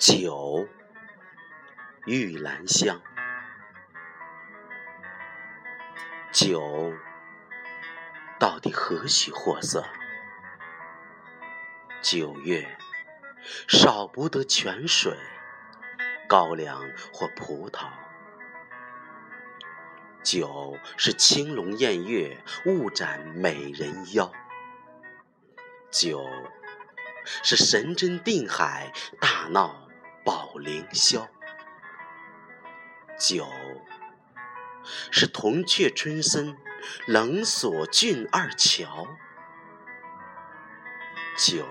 酒，玉兰香。酒，到底何许货色？九月，少不得泉水、高粱或葡萄。酒是青龙偃月，误斩美人腰。酒是神针定海，大闹。宝凌霄，酒是铜雀春深，冷锁俊二乔；酒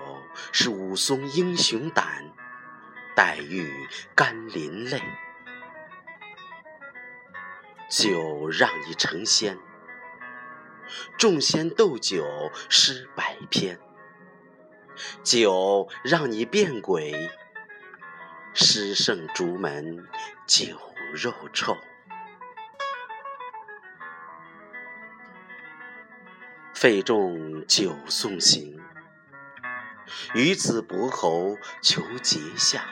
是武松英雄胆，黛玉甘霖泪；酒让你成仙，众仙斗酒诗百篇；酒让你变鬼。诗圣竹门酒肉臭，费仲酒送行，与子伯侯求结下。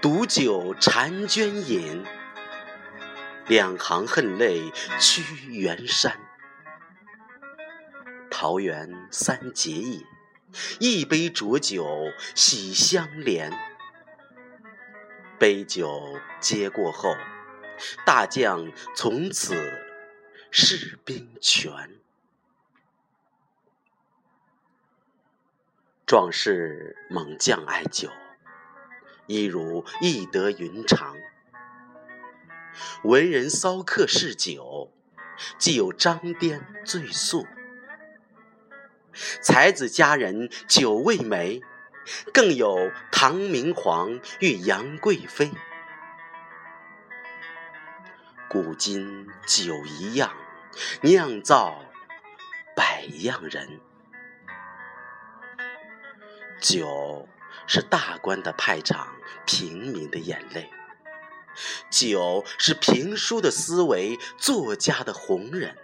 独酒婵娟饮，两行恨泪屈原山。桃园三结义，一杯浊酒喜相连。杯酒接过后，大将从此士兵全。壮士猛将爱酒，一如易得云长。文人骚客嗜酒，既有张颠醉素。才子佳人酒未美。更有唐明皇与杨贵妃，古今酒一样，酿造百样人。酒是大官的派场，平民的眼泪；酒是评书的思维，作家的红人；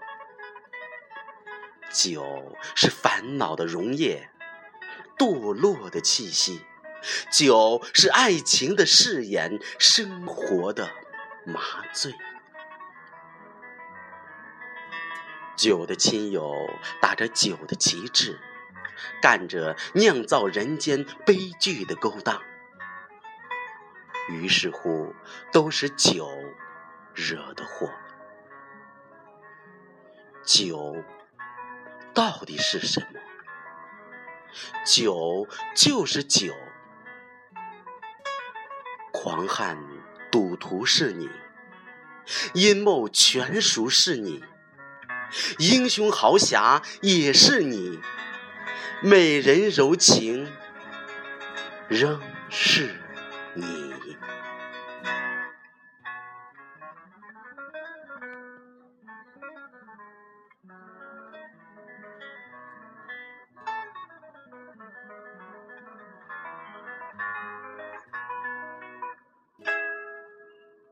酒是烦恼的溶液。堕落的气息，酒是爱情的誓言，生活的麻醉。酒的亲友打着酒的旗帜，干着酿造人间悲剧的勾当。于是乎，都是酒惹的祸。酒到底是什么？酒就是酒，狂汉赌徒是你，阴谋权术是你，英雄豪侠也是你，美人柔情仍是你。